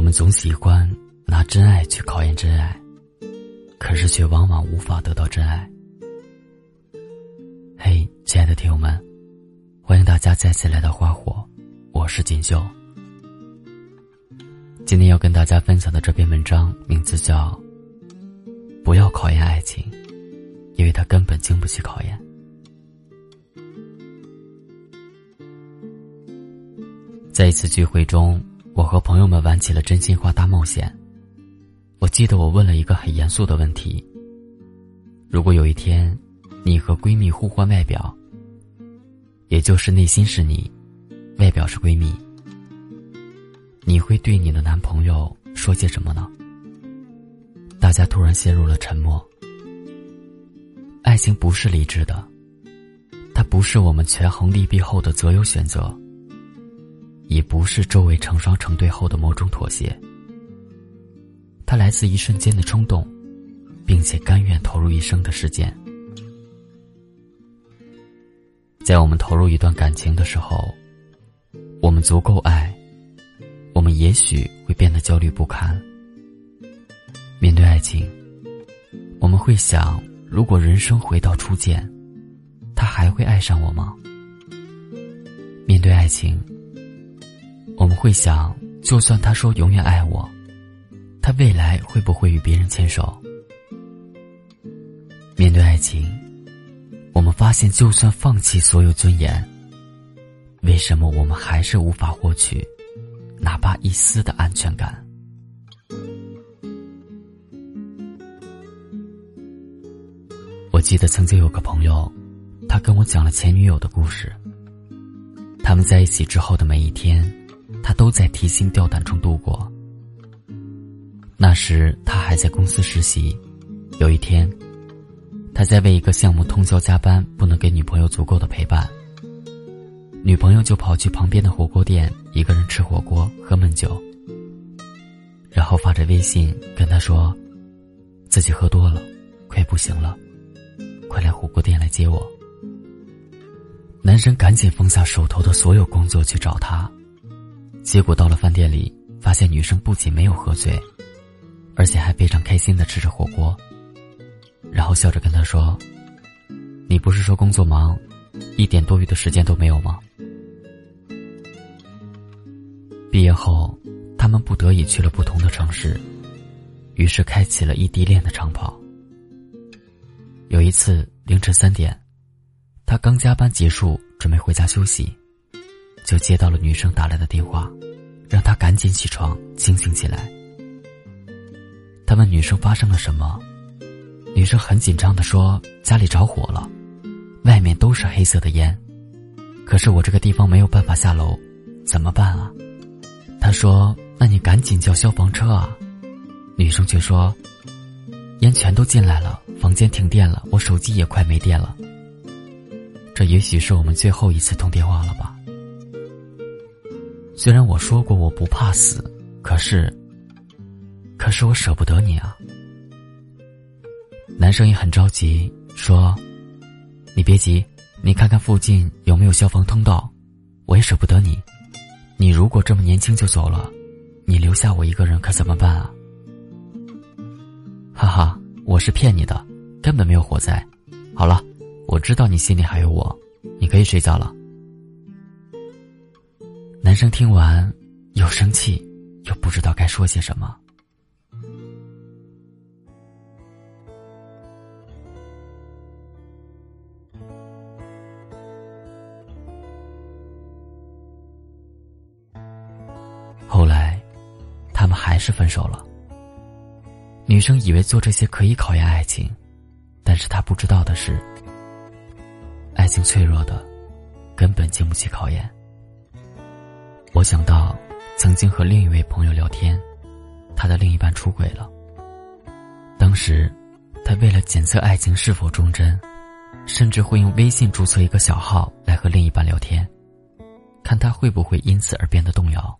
我们总喜欢拿真爱去考验真爱，可是却往往无法得到真爱。嘿，亲爱的听友们，欢迎大家再次来到花火，我是锦绣。今天要跟大家分享的这篇文章名字叫《不要考验爱情，因为它根本经不起考验》。在一次聚会中。我和朋友们玩起了真心话大冒险。我记得我问了一个很严肃的问题：如果有一天，你和闺蜜互换外表，也就是内心是你，外表是闺蜜，你会对你的男朋友说些什么呢？大家突然陷入了沉默。爱情不是理智的，它不是我们权衡利弊后的择优选择。也不是周围成双成对后的某种妥协，它来自一瞬间的冲动，并且甘愿投入一生的时间。在我们投入一段感情的时候，我们足够爱，我们也许会变得焦虑不堪。面对爱情，我们会想：如果人生回到初见，他还会爱上我吗？面对爱情。我们会想，就算他说永远爱我，他未来会不会与别人牵手？面对爱情，我们发现，就算放弃所有尊严，为什么我们还是无法获取哪怕一丝的安全感？我记得曾经有个朋友，他跟我讲了前女友的故事。他们在一起之后的每一天。他都在提心吊胆中度过。那时他还在公司实习，有一天，他在为一个项目通宵加班，不能给女朋友足够的陪伴。女朋友就跑去旁边的火锅店，一个人吃火锅喝闷酒，然后发着微信跟他说，自己喝多了，快不行了，快来火锅店来接我。男生赶紧放下手头的所有工作去找她。结果到了饭店里，发现女生不仅没有喝醉，而且还非常开心的吃着火锅。然后笑着跟他说：“你不是说工作忙，一点多余的时间都没有吗？”毕业后，他们不得已去了不同的城市，于是开启了异地恋的长跑。有一次凌晨三点，他刚加班结束，准备回家休息。就接到了女生打来的电话，让他赶紧起床清醒起来。他问女生发生了什么，女生很紧张的说家里着火了，外面都是黑色的烟，可是我这个地方没有办法下楼，怎么办啊？他说：“那你赶紧叫消防车啊！”女生却说：“烟全都进来了，房间停电了，我手机也快没电了。这也许是我们最后一次通电话了吧。”虽然我说过我不怕死，可是，可是我舍不得你啊。男生也很着急，说：“你别急，你看看附近有没有消防通道。我也舍不得你，你如果这么年轻就走了，你留下我一个人可怎么办啊？”哈哈，我是骗你的，根本没有火灾。好了，我知道你心里还有我，你可以睡觉了。男生听完，又生气，又不知道该说些什么。后来，他们还是分手了。女生以为做这些可以考验爱情，但是她不知道的是，爱情脆弱的，根本经不起考验。我想到，曾经和另一位朋友聊天，他的另一半出轨了。当时，他为了检测爱情是否忠贞，甚至会用微信注册一个小号来和另一半聊天，看他会不会因此而变得动摇。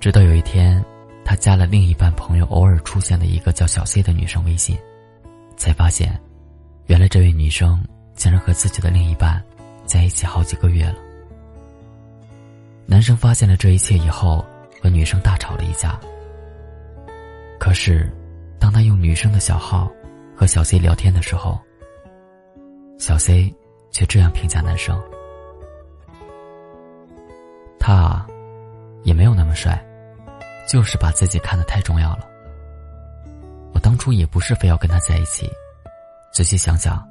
直到有一天，他加了另一半朋友偶尔出现的一个叫小 C 的女生微信，才发现，原来这位女生竟然和自己的另一半在一起好几个月了。男生发现了这一切以后，和女生大吵了一架。可是，当他用女生的小号和小 C 聊天的时候，小 C 却这样评价男生：“他啊也没有那么帅，就是把自己看得太重要了。我当初也不是非要跟他在一起，仔细想想，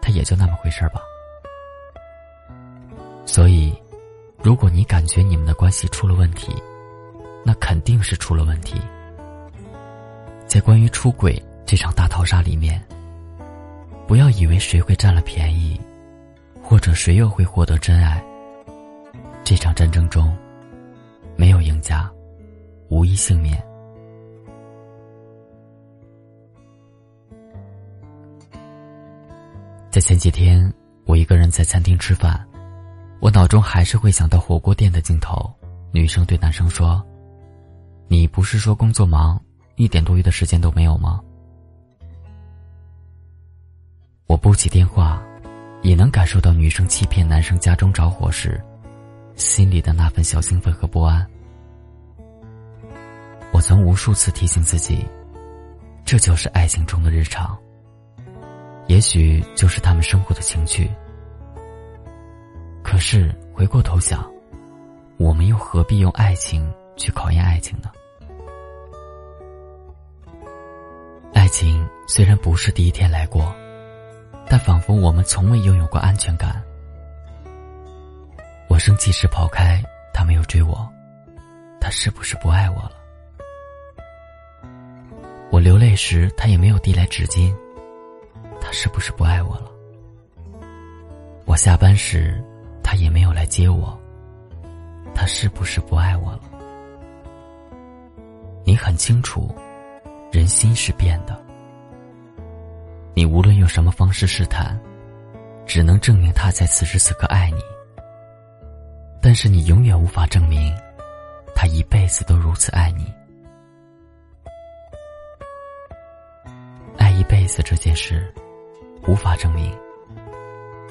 他也就那么回事吧。所以，如果你感觉你们的关系出了问题，那肯定是出了问题。”在关于出轨这场大逃杀里面，不要以为谁会占了便宜，或者谁又会获得真爱。这场战争中，没有赢家，无一幸免。在前几天，我一个人在餐厅吃饭，我脑中还是会想到火锅店的镜头。女生对男生说：“你不是说工作忙？”一点多余的时间都没有吗？我拨起电话，也能感受到女生欺骗男生家中着火时，心里的那份小兴奋和不安。我曾无数次提醒自己，这就是爱情中的日常，也许就是他们生活的情趣。可是回过头想，我们又何必用爱情去考验爱情呢？爱情虽然不是第一天来过，但仿佛我们从未拥有过安全感。我生气时跑开，他没有追我，他是不是不爱我了？我流泪时，他也没有递来纸巾，他是不是不爱我了？我下班时，他也没有来接我，他是不是不爱我了？你很清楚。人心是变的，你无论用什么方式试探，只能证明他在此时此刻爱你。但是你永远无法证明，他一辈子都如此爱你。爱一辈子这件事，无法证明，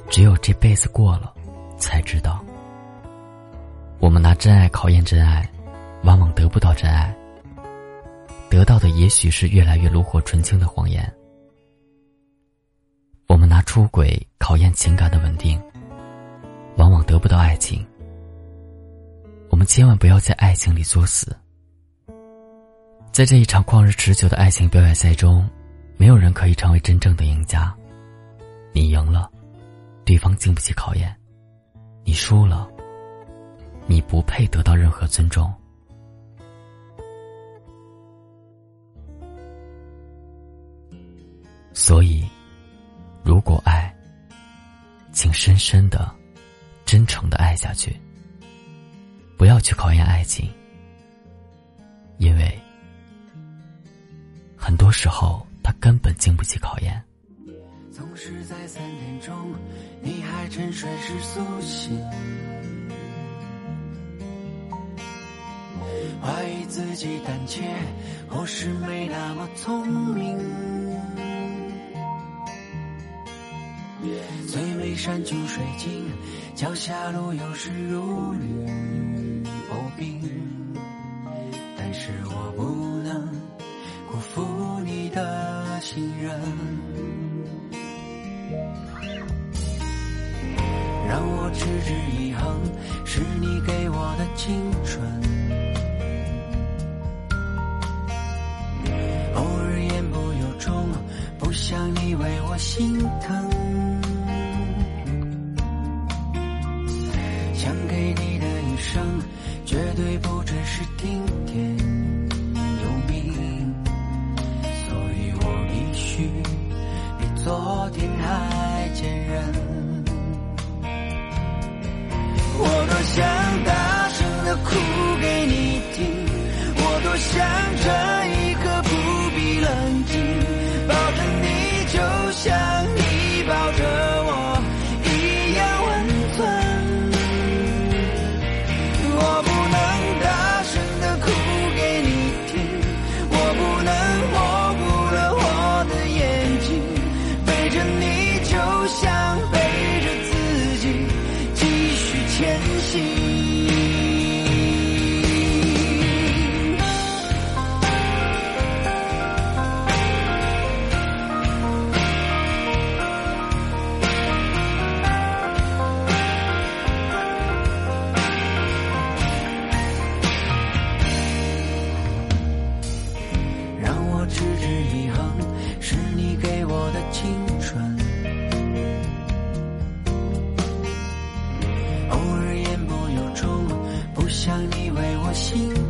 只有这辈子过了，才知道。我们拿真爱考验真爱，往往得不到真爱。得到的也许是越来越炉火纯青的谎言。我们拿出轨考验情感的稳定，往往得不到爱情。我们千万不要在爱情里作死。在这一场旷日持久的爱情表演赛中，没有人可以成为真正的赢家。你赢了，对方经不起考验；你输了，你不配得到任何尊重。所以，如果爱，请深深的、真诚的爱下去。不要去考验爱情，因为很多时候它根本经不起考验。总是在三点钟，你还沉睡时苏醒，怀疑自己胆怯，或是没那么聪明。最美山穷水尽，脚下路有时如履薄冰。但是我不能辜负你的信任，我持之以恒，是你给我的青春。偶尔言不由衷，不想你为我心疼。想给你的一生绝对不只是听天由命，所以我必须比昨天还坚韧。想大声的哭给你听，我多想着我心。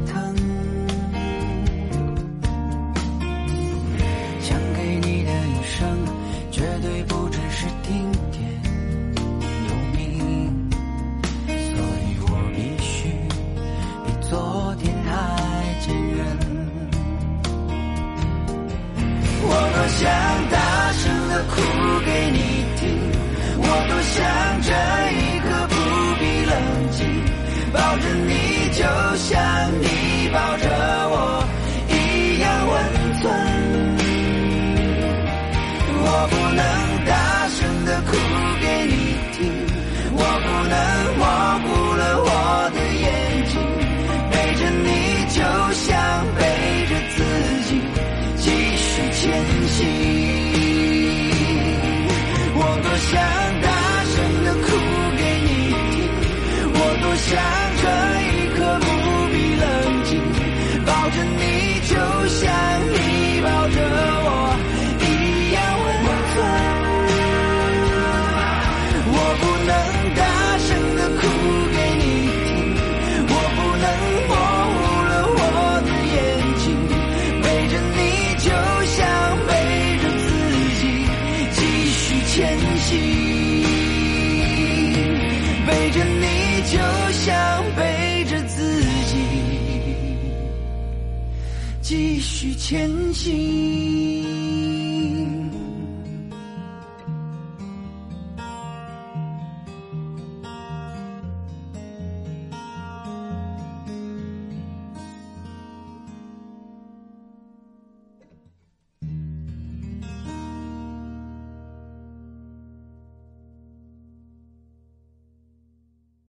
前行。